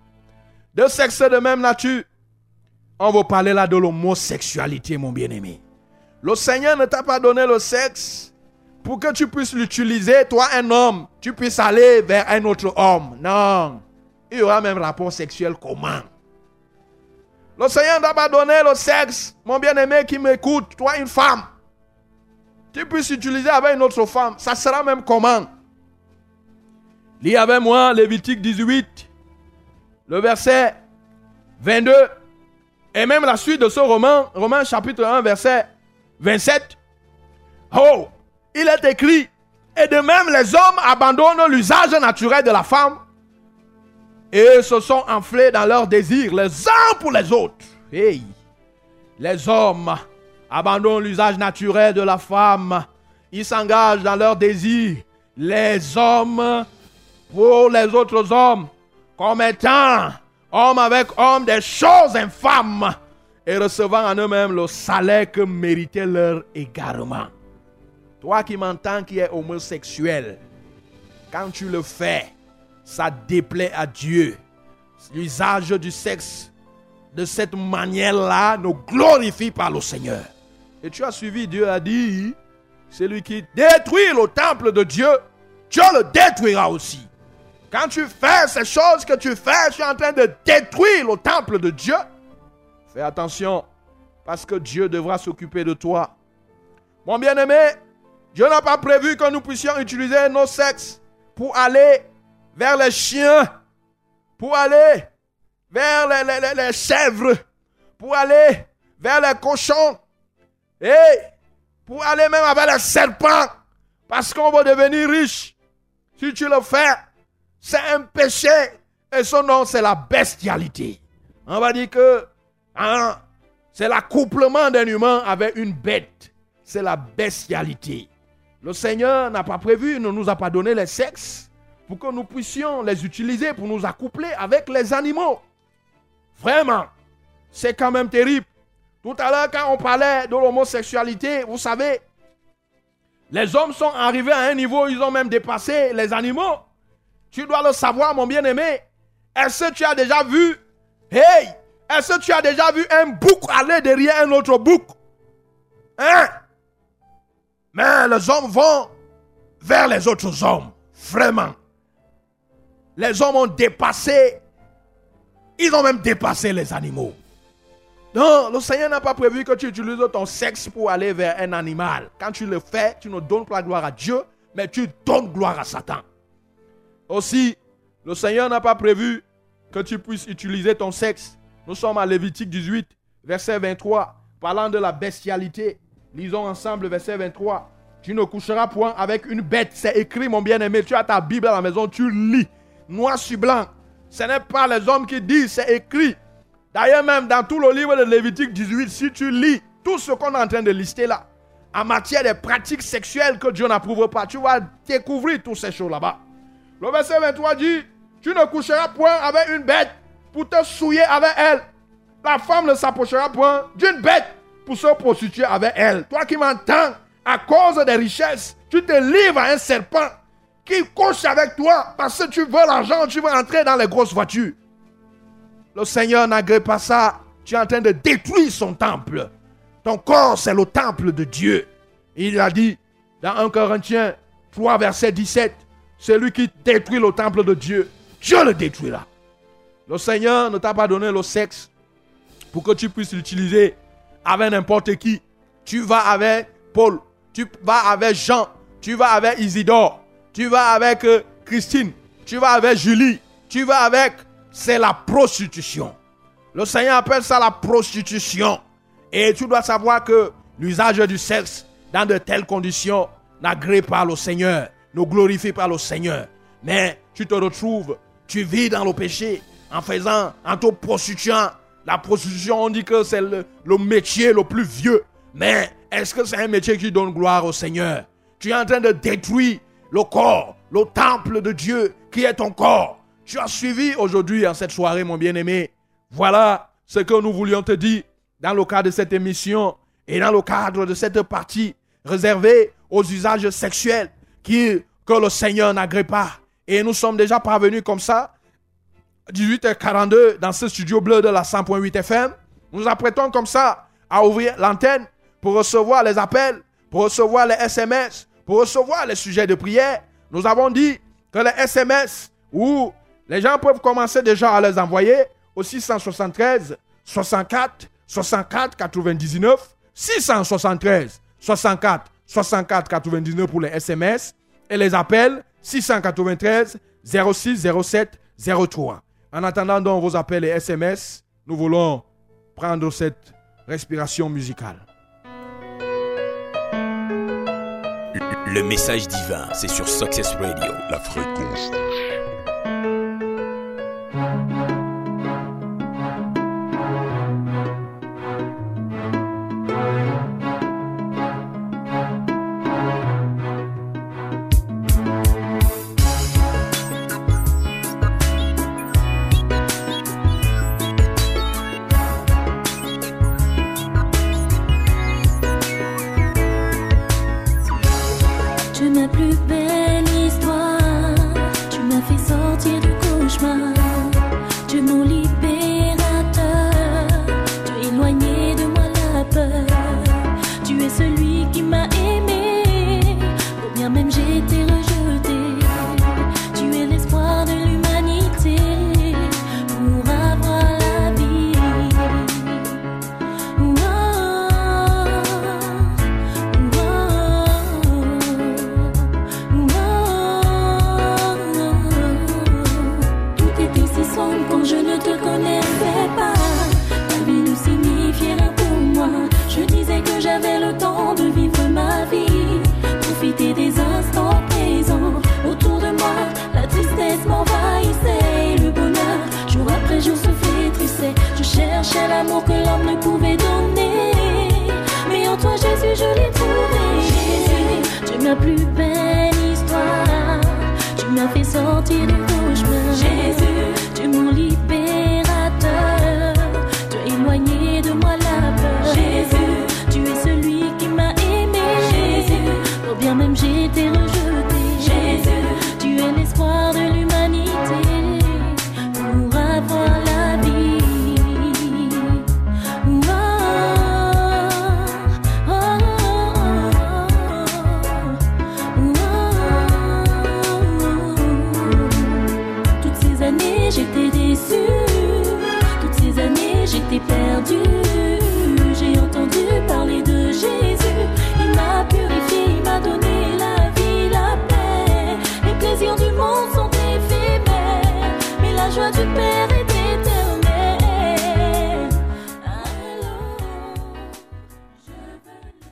Deux sexes de même nature. On va parler là de l'homosexualité, mon bien-aimé. Le Seigneur ne t'a pas donné le sexe pour que tu puisses l'utiliser, toi un homme, tu puisses aller vers un autre homme. Non. Il y aura même rapport sexuel comment Le Seigneur ne t'a pas donné le sexe, mon bien-aimé qui m'écoute, toi une femme. Tu puisses utiliser avec une autre femme. Ça sera même comment Lis avec moi Lévitique 18, le verset 22, et même la suite de ce roman, Romain chapitre 1, verset 27. Oh, il est écrit, et de même les hommes abandonnent l'usage naturel de la femme et se sont enflés dans leurs désirs les uns pour les autres. Hey, les hommes abandonnent l'usage naturel de la femme. Ils s'engagent dans leurs désirs. Les hommes pour les autres hommes comme étant hommes avec hommes des choses infâmes et recevant en eux-mêmes le salaire que méritait leur égarement. Toi qui m'entends qui est homosexuel, quand tu le fais, ça déplaît à Dieu. L'usage du sexe de cette manière-là nous glorifie par le Seigneur. Et tu as suivi, Dieu a dit, celui qui détruit le temple de Dieu, Dieu le détruira aussi. Quand tu fais ces choses que tu fais, tu es en train de détruire le temple de Dieu. Fais attention, parce que Dieu devra s'occuper de toi. Mon bien-aimé, Dieu n'a pas prévu que nous puissions utiliser nos sexes pour aller vers les chiens, pour aller vers les, les chèvres, pour aller vers les cochons, et pour aller même avec les serpents, parce qu'on va devenir riche. Si tu le fais, c'est un péché. Et son nom, c'est la bestialité. On va dire que hein, c'est l'accouplement d'un humain avec une bête. C'est la bestialité. Le Seigneur n'a pas prévu, ne nous a pas donné les sexes pour que nous puissions les utiliser pour nous accoupler avec les animaux. Vraiment, c'est quand même terrible. Tout à l'heure, quand on parlait de l'homosexualité, vous savez, les hommes sont arrivés à un niveau, ils ont même dépassé les animaux. Tu dois le savoir, mon bien-aimé. Est-ce que tu as déjà vu, hey, est-ce que tu as déjà vu un bouc aller derrière un autre bouc? Hein? Mais les hommes vont vers les autres hommes. Vraiment. Les hommes ont dépassé, ils ont même dépassé les animaux. Non, le Seigneur n'a pas prévu que tu utilises ton sexe pour aller vers un animal. Quand tu le fais, tu ne donnes pas gloire à Dieu, mais tu donnes gloire à Satan. Aussi, le Seigneur n'a pas prévu que tu puisses utiliser ton sexe. Nous sommes à Lévitique 18, verset 23, parlant de la bestialité. Lisons ensemble verset 23. Tu ne coucheras point avec une bête. C'est écrit, mon bien-aimé. Tu as ta Bible à la maison, tu lis. Noir sur blanc. Ce n'est pas les hommes qui disent, c'est écrit. D'ailleurs, même dans tout le livre de Lévitique 18, si tu lis tout ce qu'on est en train de lister là, en matière de pratiques sexuelles que Dieu n'approuve pas, tu vas découvrir toutes ces choses là-bas. Le verset 23 dit, tu ne coucheras point avec une bête pour te souiller avec elle. La femme ne s'approchera point d'une bête pour se prostituer avec elle. Toi qui m'entends, à cause des richesses, tu te livres à un serpent qui couche avec toi parce que tu veux l'argent, tu veux entrer dans les grosses voitures. Le Seigneur n'agrée pas ça. Tu es en train de détruire son temple. Ton corps, c'est le temple de Dieu. Il a dit dans 1 Corinthiens 3, verset 17, celui qui détruit le temple de Dieu, Dieu le détruira. Le Seigneur ne t'a pas donné le sexe pour que tu puisses l'utiliser avec n'importe qui. Tu vas avec Paul, tu vas avec Jean, tu vas avec Isidore, tu vas avec euh, Christine, tu vas avec Julie, tu vas avec... C'est la prostitution. Le Seigneur appelle ça la prostitution. Et tu dois savoir que l'usage du sexe dans de telles conditions n'agrée pas le Seigneur ne glorifie pas le Seigneur. Mais tu te retrouves, tu vis dans le péché en faisant, en te prostituant. La prostitution, on dit que c'est le, métier le plus vieux. Mais est-ce que c'est un métier qui donne gloire au Seigneur? Tu es en train de détruire le corps, le temple de Dieu qui est ton corps. Tu as suivi aujourd'hui en cette soirée, mon bien-aimé. Voilà ce que nous voulions te dire dans le cadre de cette émission et dans le cadre de cette partie réservée aux usages sexuels qui, que le Seigneur n'agrée pas. Et nous sommes déjà parvenus comme ça, 18h42 dans ce studio bleu de la 100.8 FM. Nous apprêtons comme ça à ouvrir l'antenne pour recevoir les appels, pour recevoir les SMS, pour recevoir les sujets de prière. Nous avons dit que les SMS où les gens peuvent commencer déjà à les envoyer au 673 64 64 99 673 64 64 99 pour les SMS et les appels 693 06 07 03. En attendant donc vos appels et SMS, nous voulons prendre cette respiration musicale. Le message divin, c'est sur Success Radio. La fréquence. Du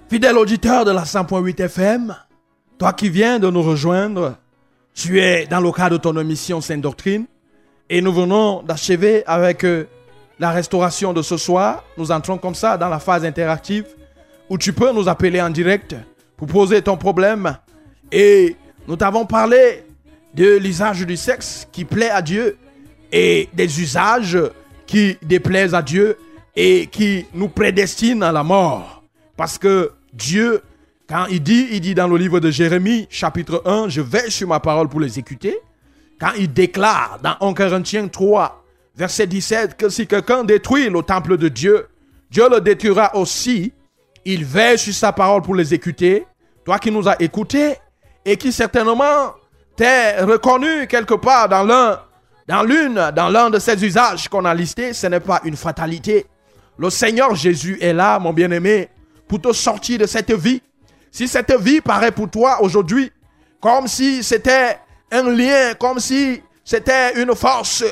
Fidèle auditeur de la 100.8 FM, toi qui viens de nous rejoindre, tu es dans le cadre de ton émission Sainte Doctrine et nous venons d'achever avec euh, la restauration de ce soir. Nous entrons comme ça dans la phase interactive où tu peux nous appeler en direct pour poser ton problème et nous t'avons parlé de l'usage du sexe qui plaît à Dieu et des usages qui déplaisent à Dieu et qui nous prédestinent à la mort. Parce que Dieu, quand il dit, il dit dans le livre de Jérémie, chapitre 1, je vais sur ma parole pour l'exécuter. Quand il déclare dans 1 Corinthiens 3, verset 17, que si quelqu'un détruit le temple de Dieu, Dieu le détruira aussi. Il veille sur sa parole pour l'exécuter. Toi qui nous as écoutés et qui certainement t'es reconnu quelque part dans l'un, dans l'une, dans l'un de ces usages qu'on a listés, ce n'est pas une fatalité. Le Seigneur Jésus est là, mon bien-aimé, pour te sortir de cette vie. Si cette vie paraît pour toi aujourd'hui comme si c'était un lien, comme si c'était une force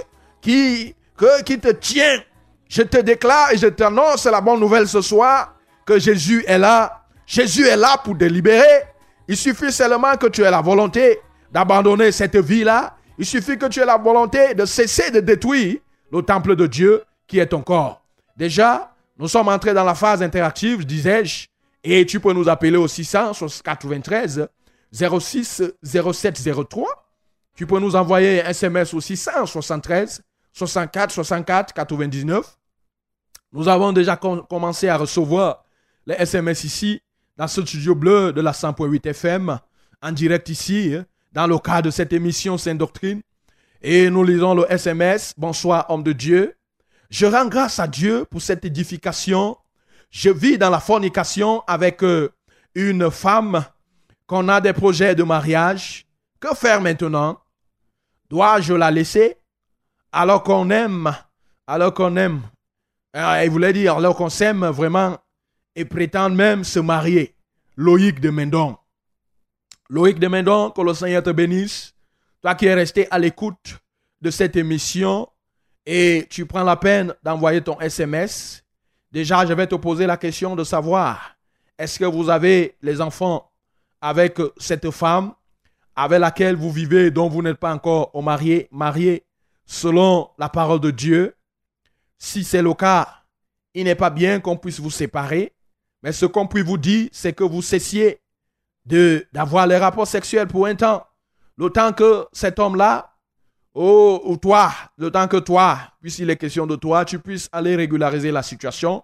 qui, te tient, je te déclare et je t'annonce la bonne nouvelle ce soir que Jésus est là. Jésus est là pour te libérer. Il suffit seulement que tu aies la volonté d'abandonner cette vie-là. Il suffit que tu aies la volonté de cesser de détruire le temple de Dieu qui est ton corps. Déjà, nous sommes entrés dans la phase interactive, disais-je, et tu peux nous appeler au 693 06 07 03. Tu peux nous envoyer un SMS au 673 64 64 99. Nous avons déjà com- commencé à recevoir les SMS ici, dans ce studio bleu de la 100.8 FM, en direct ici, hein, dans le cadre de cette émission Sainte Doctrine. Et nous lisons le SMS. Bonsoir, homme de Dieu. Je rends grâce à Dieu pour cette édification. Je vis dans la fornication avec euh, une femme qu'on a des projets de mariage. Que faire maintenant? Dois-je la laisser? Alors qu'on aime Alors qu'on aime. Ah, il voulait dire alors qu'on s'aime vraiment et prétend même se marier. Loïc de Mendon. Loïc de Mendon, que le Seigneur te bénisse. Toi qui es resté à l'écoute de cette émission et tu prends la peine d'envoyer ton SMS. Déjà, je vais te poser la question de savoir, est-ce que vous avez les enfants avec cette femme avec laquelle vous vivez, dont vous n'êtes pas encore marié, marié selon la parole de Dieu? Si c'est le cas, il n'est pas bien qu'on puisse vous séparer, mais ce qu'on peut vous dire, c'est que vous cessiez d'avoir les rapports sexuels pour un temps. Le temps que cet homme-là, oh, ou toi, le que toi, puisqu'il est question de toi, tu puisses aller régulariser la situation.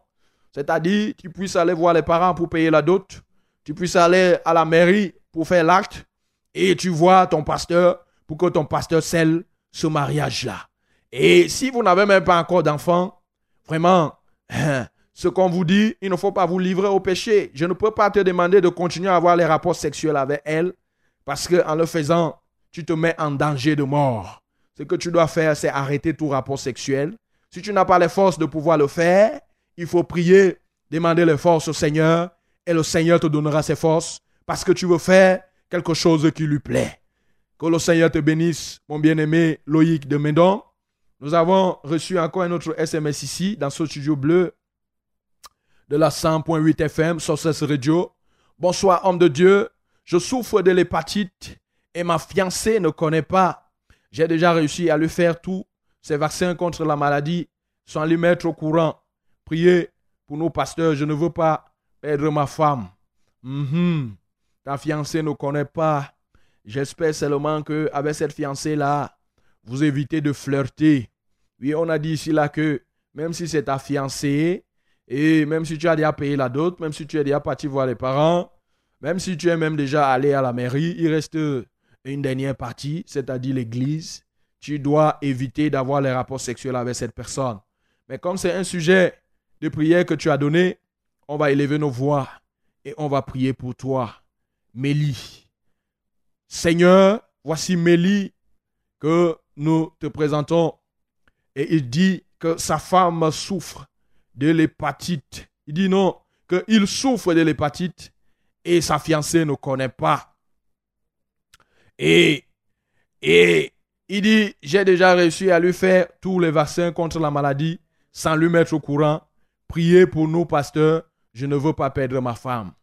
C'est-à-dire, tu puisses aller voir les parents pour payer la dot, tu puisses aller à la mairie pour faire l'acte, et tu vois ton pasteur pour que ton pasteur scelle ce mariage-là. Et si vous n'avez même pas encore d'enfant, vraiment, ce qu'on vous dit, il ne faut pas vous livrer au péché. Je ne peux pas te demander de continuer à avoir les rapports sexuels avec elle, parce qu'en le faisant, tu te mets en danger de mort. Ce que tu dois faire, c'est arrêter tout rapport sexuel. Si tu n'as pas les forces de pouvoir le faire, il faut prier, demander les forces au Seigneur, et le Seigneur te donnera ses forces, parce que tu veux faire quelque chose qui lui plaît. Que le Seigneur te bénisse, mon bien-aimé Loïc de Médon. Nous avons reçu encore un autre SMS ici, dans ce studio bleu de la 100.8 FM, Sources Radio. Bonsoir, homme de Dieu. Je souffre de l'hépatite et ma fiancée ne connaît pas. J'ai déjà réussi à lui faire tous ces vaccins contre la maladie sans lui mettre au courant. Priez pour nos pasteurs, je ne veux pas perdre ma femme. Mhm. Ta fiancée ne connaît pas. J'espère seulement que avec cette fiancée-là, vous évitez de flirter. Oui, on a dit ici là que même si c'est ta fiancée, et même si tu as déjà payé la dot, même si tu es déjà parti voir les parents, même si tu es même déjà allé à la mairie, il reste une dernière partie, c'est-à-dire l'église. Tu dois éviter d'avoir les rapports sexuels avec cette personne. Mais comme c'est un sujet de prière que tu as donné, on va élever nos voix et on va prier pour toi. Mélie. Seigneur, voici Mélie que nous te présentons. Et il dit que sa femme souffre de l'hépatite. Il dit non, qu'il souffre de l'hépatite et sa fiancée ne connaît pas. Et, et il dit, j'ai déjà réussi à lui faire tous les vaccins contre la maladie sans lui mettre au courant. Priez pour nous, pasteurs, je ne veux pas perdre ma femme.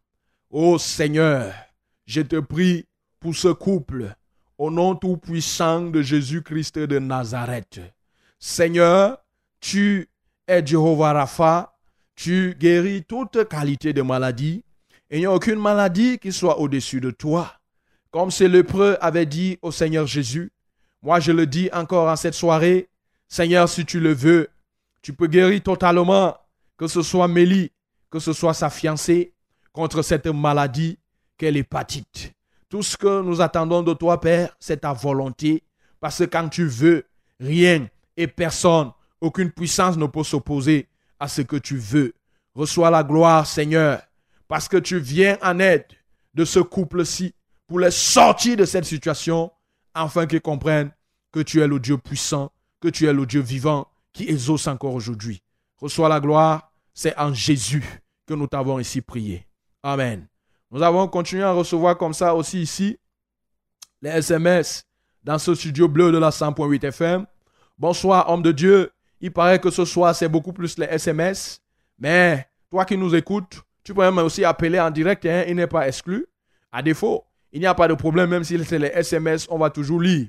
Ô Seigneur, je te prie pour ce couple, au nom tout-puissant de Jésus-Christ de Nazareth. Seigneur, tu es Jehovah Rapha, tu guéris toute qualité de maladie, il n'y a aucune maladie qui soit au-dessus de toi. Comme ce lépreux avait dit au Seigneur Jésus, moi je le dis encore en cette soirée, Seigneur, si tu le veux, tu peux guérir totalement, que ce soit Mélie, que ce soit sa fiancée, contre cette maladie qu'est l'hépatite. Tout ce que nous attendons de toi, Père, c'est ta volonté. Parce que quand tu veux, rien et personne, aucune puissance ne peut s'opposer à ce que tu veux. Reçois la gloire, Seigneur, parce que tu viens en aide de ce couple-ci pour les sortir de cette situation, afin qu'ils comprennent que tu es le Dieu puissant, que tu es le Dieu vivant qui exauce encore aujourd'hui. Reçois la gloire, c'est en Jésus que nous t'avons ici prié. Amen. Nous avons continué à recevoir comme ça aussi ici les SMS dans ce studio bleu de la 100.8 FM. Bonsoir, homme de Dieu. Il paraît que ce soir, c'est beaucoup plus les SMS. Mais toi qui nous écoutes, tu peux même aussi appeler en direct. Hein, il n'est pas exclu. À défaut, il n'y a pas de problème, même si c'est les SMS, on va toujours lire.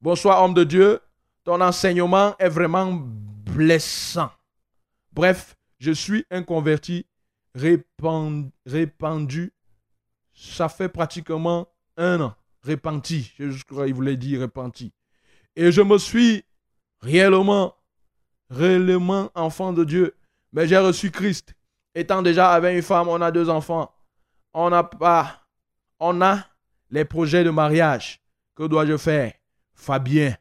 Bonsoir, homme de Dieu. Ton enseignement est vraiment blessant. Bref, je suis un converti répandu ça fait pratiquement un an, repenti. Je crois qu'il voulait dire repenti. Et je me suis réellement, réellement enfant de Dieu. Mais j'ai reçu Christ. Étant déjà avec une femme, on a deux enfants. On n'a pas, on a les projets de mariage. Que dois-je faire? Fabien.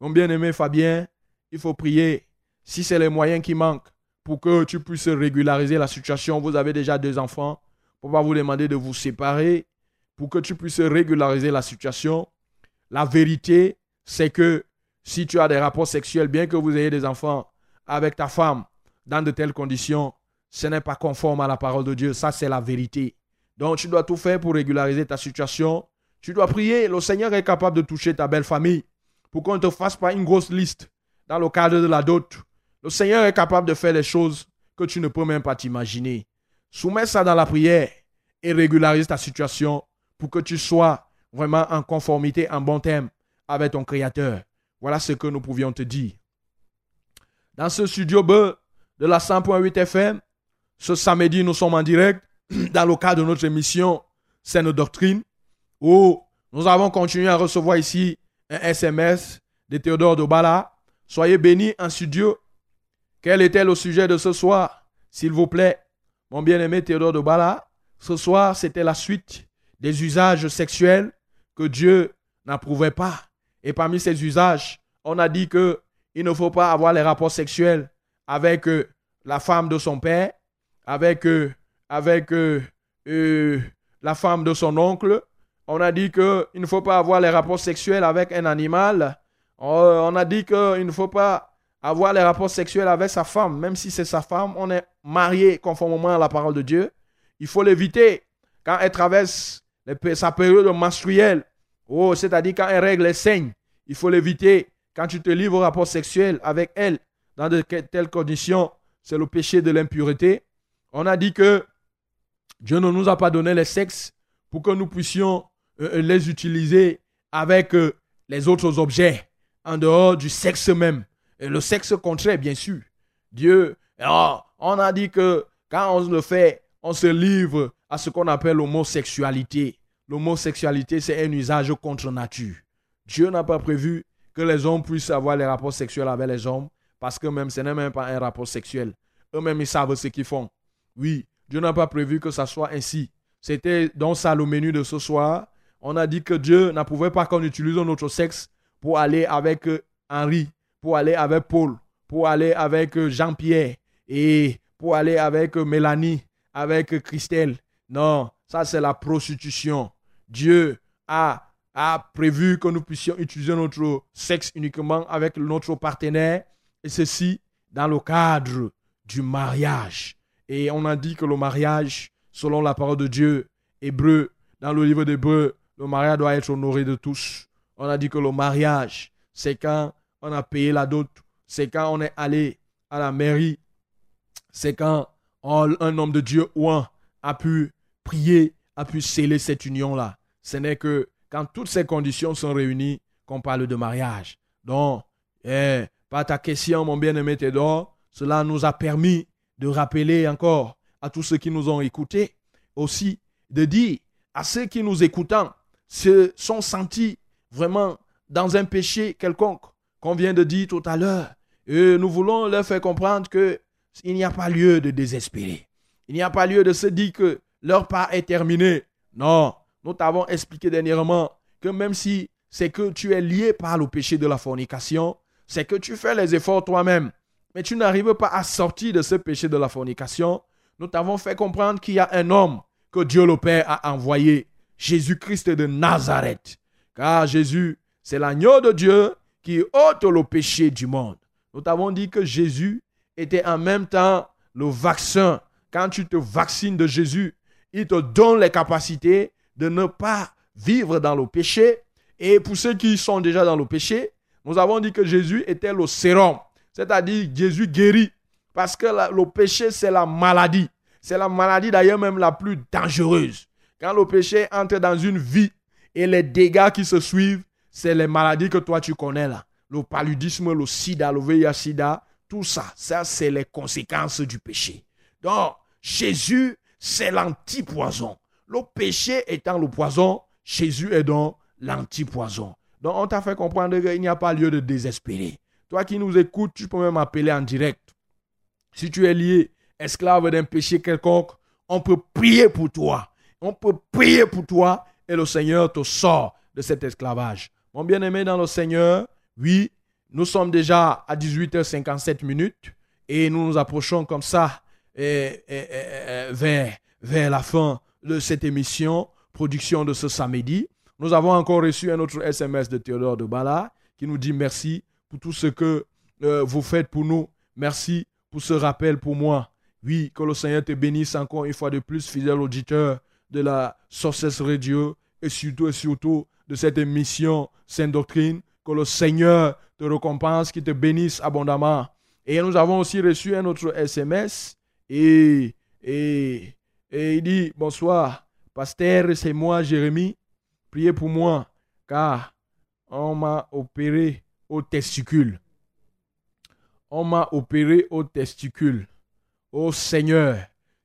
Mon bien-aimé Fabien, il faut prier. si c'est les moyens qui manquent pour que tu puisses régulariser la situation, vous avez déjà deux enfants, pour pas vous demander de vous séparer, pour que tu puisses régulariser la situation. La vérité, c'est que si tu as des rapports sexuels, bien que vous ayez des enfants avec ta femme dans de telles conditions, ce n'est pas conforme à la parole de Dieu. Ça, c'est la vérité. Donc, tu dois tout faire pour régulariser ta situation. Tu dois prier. Le Seigneur est capable de toucher ta belle famille pour qu'on ne te fasse pas une grosse liste dans le cadre de la dot. Le Seigneur est capable de faire les choses que tu ne peux même pas t'imaginer. Soumets ça dans la prière et régularise ta situation pour que tu sois vraiment en conformité, en bon terme avec ton Créateur. Voilà ce que nous pouvions te dire. Dans ce studio B de la 100.8 FM, ce samedi, nous sommes en direct dans le cadre de notre émission C'est nos doctrines, où nous avons continué à recevoir ici un SMS de Théodore Dobala. Soyez bénis en studio. Quel était le sujet de ce soir, s'il vous plaît, mon bien-aimé Théodore Dobala Ce soir, c'était la suite des usages sexuels que Dieu n'approuvait pas. Et parmi ces usages, on a dit que il ne faut pas avoir les rapports sexuels avec euh, la femme de son père, avec, euh, avec euh, la femme de son oncle. On a dit qu'il ne faut pas avoir les rapports sexuels avec un animal. On a dit qu'il ne faut pas avoir les rapports sexuels avec sa femme, même si c'est sa femme, on est marié conformément à la parole de Dieu. Il faut l'éviter quand elle traverse sa période menstruelle. Oh, c'est-à-dire quand elle règle les saignes, il faut l'éviter. Quand tu te livres au rapport sexuel avec elle, dans de telles conditions, c'est le péché de l'impureté. On a dit que Dieu ne nous a pas donné les sexes pour que nous puissions euh, euh, les utiliser avec euh, les autres objets en dehors du sexe même. Et le sexe contraire, bien sûr. Dieu, oh, on a dit que quand on le fait, on se livre à ce qu'on appelle l'homosexualité. L'homosexualité, c'est un usage contre nature. Dieu n'a pas prévu que les hommes puissent avoir les rapports sexuels avec les hommes, parce que même ce n'est même pas un rapport sexuel. Eux-mêmes, ils savent ce qu'ils font. Oui, Dieu n'a pas prévu que ça soit ainsi. C'était dans ça le menu de ce soir. On a dit que Dieu n'approuvait pas qu'on utilise notre sexe pour aller avec euh, Henri, pour aller avec Paul, pour aller avec euh, Jean-Pierre et pour aller avec euh, Mélanie, avec Christelle. Non, ça c'est la prostitution. Dieu a, a prévu que nous puissions utiliser notre sexe uniquement avec notre partenaire, et ceci dans le cadre du mariage. Et on a dit que le mariage, selon la parole de Dieu, hébreu, dans le livre d'Hébreu, le mariage doit être honoré de tous. On a dit que le mariage, c'est quand on a payé la dot, c'est quand on est allé à la mairie, c'est quand un homme de Dieu ou un a pu prier, a pu sceller cette union-là. Ce n'est que quand toutes ces conditions sont réunies qu'on parle de mariage. Donc, eh, par ta question, mon bien-aimé Théodore, cela nous a permis de rappeler encore à tous ceux qui nous ont écoutés, aussi de dire à ceux qui nous écoutant se sont sentis vraiment dans un péché quelconque qu'on vient de dire tout à l'heure. Et nous voulons leur faire comprendre que il n'y a pas lieu de désespérer. Il n'y a pas lieu de se dire que leur part est terminé. Non, nous t'avons expliqué dernièrement que même si c'est que tu es lié par le péché de la fornication, c'est que tu fais les efforts toi-même, mais tu n'arrives pas à sortir de ce péché de la fornication. Nous t'avons fait comprendre qu'il y a un homme que Dieu le Père a envoyé, Jésus-Christ de Nazareth. Car Jésus, c'est l'agneau de Dieu qui ôte le péché du monde. Nous t'avons dit que Jésus était en même temps le vaccin. Quand tu te vaccines de Jésus, il te donne les capacités de ne pas vivre dans le péché. Et pour ceux qui sont déjà dans le péché, nous avons dit que Jésus était le sérum, c'est-à-dire Jésus guérit. Parce que le péché, c'est la maladie. C'est la maladie d'ailleurs même la plus dangereuse. Quand le péché entre dans une vie et les dégâts qui se suivent, c'est les maladies que toi tu connais là. Le paludisme, le sida, le VIH-sida, tout ça, ça c'est les conséquences du péché. Donc, Jésus c'est l'antipoison. Le péché étant le poison, Jésus est donc l'antipoison. Donc on t'a fait comprendre qu'il n'y a pas lieu de désespérer. Toi qui nous écoutes, tu peux même appeler en direct. Si tu es lié, esclave d'un péché quelconque, on peut prier pour toi. On peut prier pour toi et le Seigneur te sort de cet esclavage. Mon bien-aimé dans le Seigneur, oui, nous sommes déjà à 18h57 minutes et nous nous approchons comme ça vers, vers la fin de cette émission, production de ce samedi. Nous avons encore reçu un autre SMS de Théodore de Bala qui nous dit merci pour tout ce que euh, vous faites pour nous. Merci pour ce rappel pour moi. Oui, que le Seigneur te bénisse encore une fois de plus, fidèle auditeur de la Sources Radio et surtout et surtout de cette émission Sainte Doctrine. Que le Seigneur te récompense, qu'il te bénisse abondamment. Et nous avons aussi reçu un autre SMS et, et, et il dit Bonsoir, pasteur, c'est moi, Jérémie. Priez pour moi, car on m'a opéré testicule. On m'a opéré au testicule. Ô Seigneur,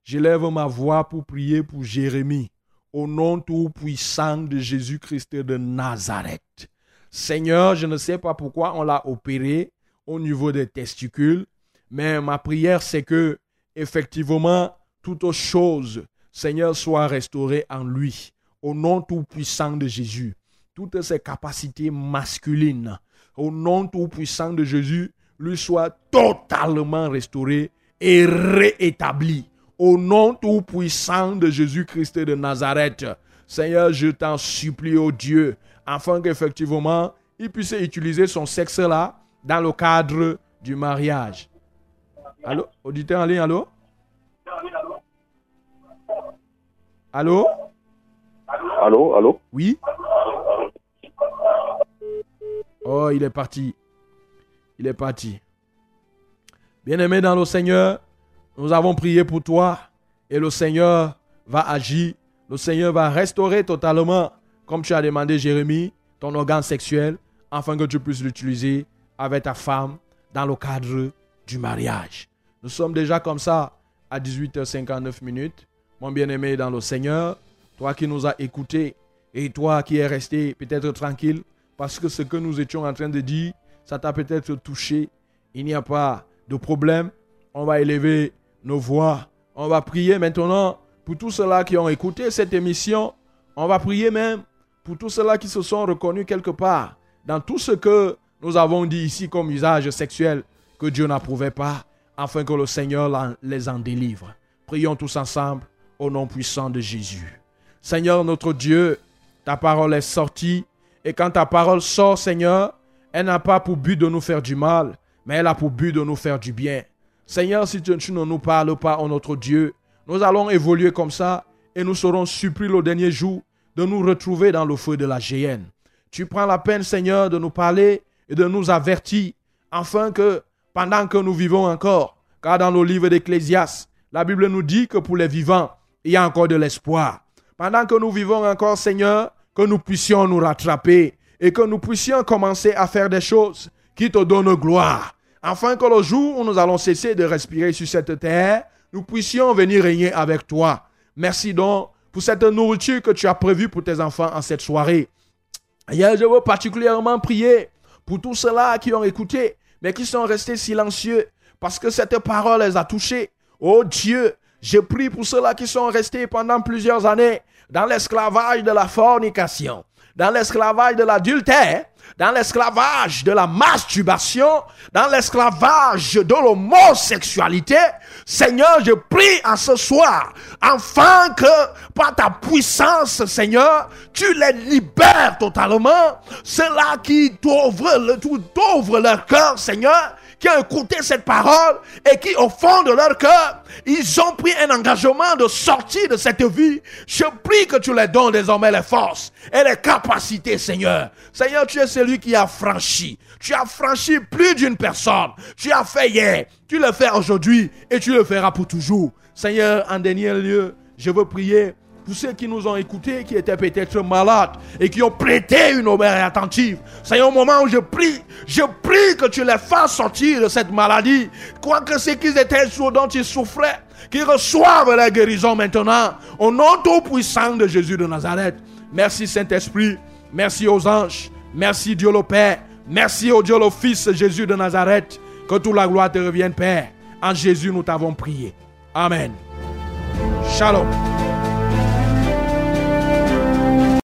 j'élève ma voix pour prier pour Jérémie, au nom tout puissant de Jésus-Christ de Nazareth. Seigneur, je ne sais pas pourquoi on l'a opéré au niveau des testicules, mais ma prière c'est que, effectivement, toute chose, Seigneur, soit restaurée en lui au nom tout-puissant de Jésus, toutes ses capacités masculines, au nom tout-puissant de Jésus, lui soit totalement restauré et réétabli. Au nom tout-puissant de Jésus-Christ de Nazareth, Seigneur, je t'en supplie, ô Dieu, afin qu'effectivement, il puisse utiliser son sexe-là dans le cadre du mariage. Allô? Auditeur en ligne, allô? Allô? Allô, allô? Oui? Oh, il est parti. Il est parti. Bien-aimé dans le Seigneur, nous avons prié pour toi et le Seigneur va agir. Le Seigneur va restaurer totalement, comme tu as demandé, Jérémie, ton organe sexuel, afin que tu puisses l'utiliser avec ta femme dans le cadre du mariage. Nous sommes déjà comme ça à 18h59 minutes. Mon bien-aimé dans le Seigneur, toi qui nous as écoutés et toi qui es resté peut-être tranquille parce que ce que nous étions en train de dire, ça t'a peut-être touché. Il n'y a pas de problème. On va élever nos voix. On va prier maintenant pour tous ceux-là qui ont écouté cette émission. On va prier même pour tous ceux-là qui se sont reconnus quelque part dans tout ce que nous avons dit ici comme usage sexuel que Dieu n'approuvait pas, afin que le Seigneur les en délivre. Prions tous ensemble au nom puissant de Jésus. Seigneur notre Dieu, ta parole est sortie. Et quand ta parole sort, Seigneur, elle n'a pas pour but de nous faire du mal, mais elle a pour but de nous faire du bien. Seigneur, si tu ne nous parles pas, oh notre Dieu, nous allons évoluer comme ça et nous serons surpris le dernier jour de nous retrouver dans le feu de la géhenne. Tu prends la peine, Seigneur, de nous parler et de nous avertir, afin que, pendant que nous vivons encore, car dans le livre d'Ecclésias, la Bible nous dit que pour les vivants, il y a encore de l'espoir pendant que nous vivons encore, Seigneur, que nous puissions nous rattraper et que nous puissions commencer à faire des choses qui te donnent gloire, afin que le jour où nous allons cesser de respirer sur cette terre, nous puissions venir régner avec toi. Merci donc pour cette nourriture que tu as prévue pour tes enfants en cette soirée. Hier, je veux particulièrement prier pour tous ceux-là qui ont écouté, mais qui sont restés silencieux, parce que cette parole les a touchés. Oh Dieu, je prie pour ceux-là qui sont restés pendant plusieurs années dans l'esclavage de la fornication, dans l'esclavage de l'adultère, dans l'esclavage de la masturbation, dans l'esclavage de l'homosexualité. Seigneur, je prie à ce soir, afin que par ta puissance, Seigneur, tu les libères totalement. Ceux-là qui t'ouvrent leur cœur, Seigneur, qui ont écouté cette parole et qui, au fond de leur cœur, ils ont pris un engagement de sortir de cette vie. Je prie que tu les donnes désormais les forces et les capacités, Seigneur. Seigneur, tu es celui qui a franchi. Tu as franchi plus d'une personne. Tu as fait hier, tu le fais aujourd'hui et tu le feras pour toujours. Seigneur, en dernier lieu, je veux prier tous ceux qui nous ont écoutés, qui étaient peut-être malades et qui ont prêté une oreille attentive. C'est un moment où je prie, je prie que tu les fasses sortir de cette maladie. Quoique ce qu'ils étaient dont ils souffraient, qu'ils reçoivent la guérison maintenant. Au nom tout puissant de Jésus de Nazareth. Merci Saint-Esprit. Merci aux anges. Merci Dieu le Père. Merci au Dieu le Fils Jésus de Nazareth. Que toute la gloire te revienne, Père. En Jésus, nous t'avons prié. Amen. Shalom.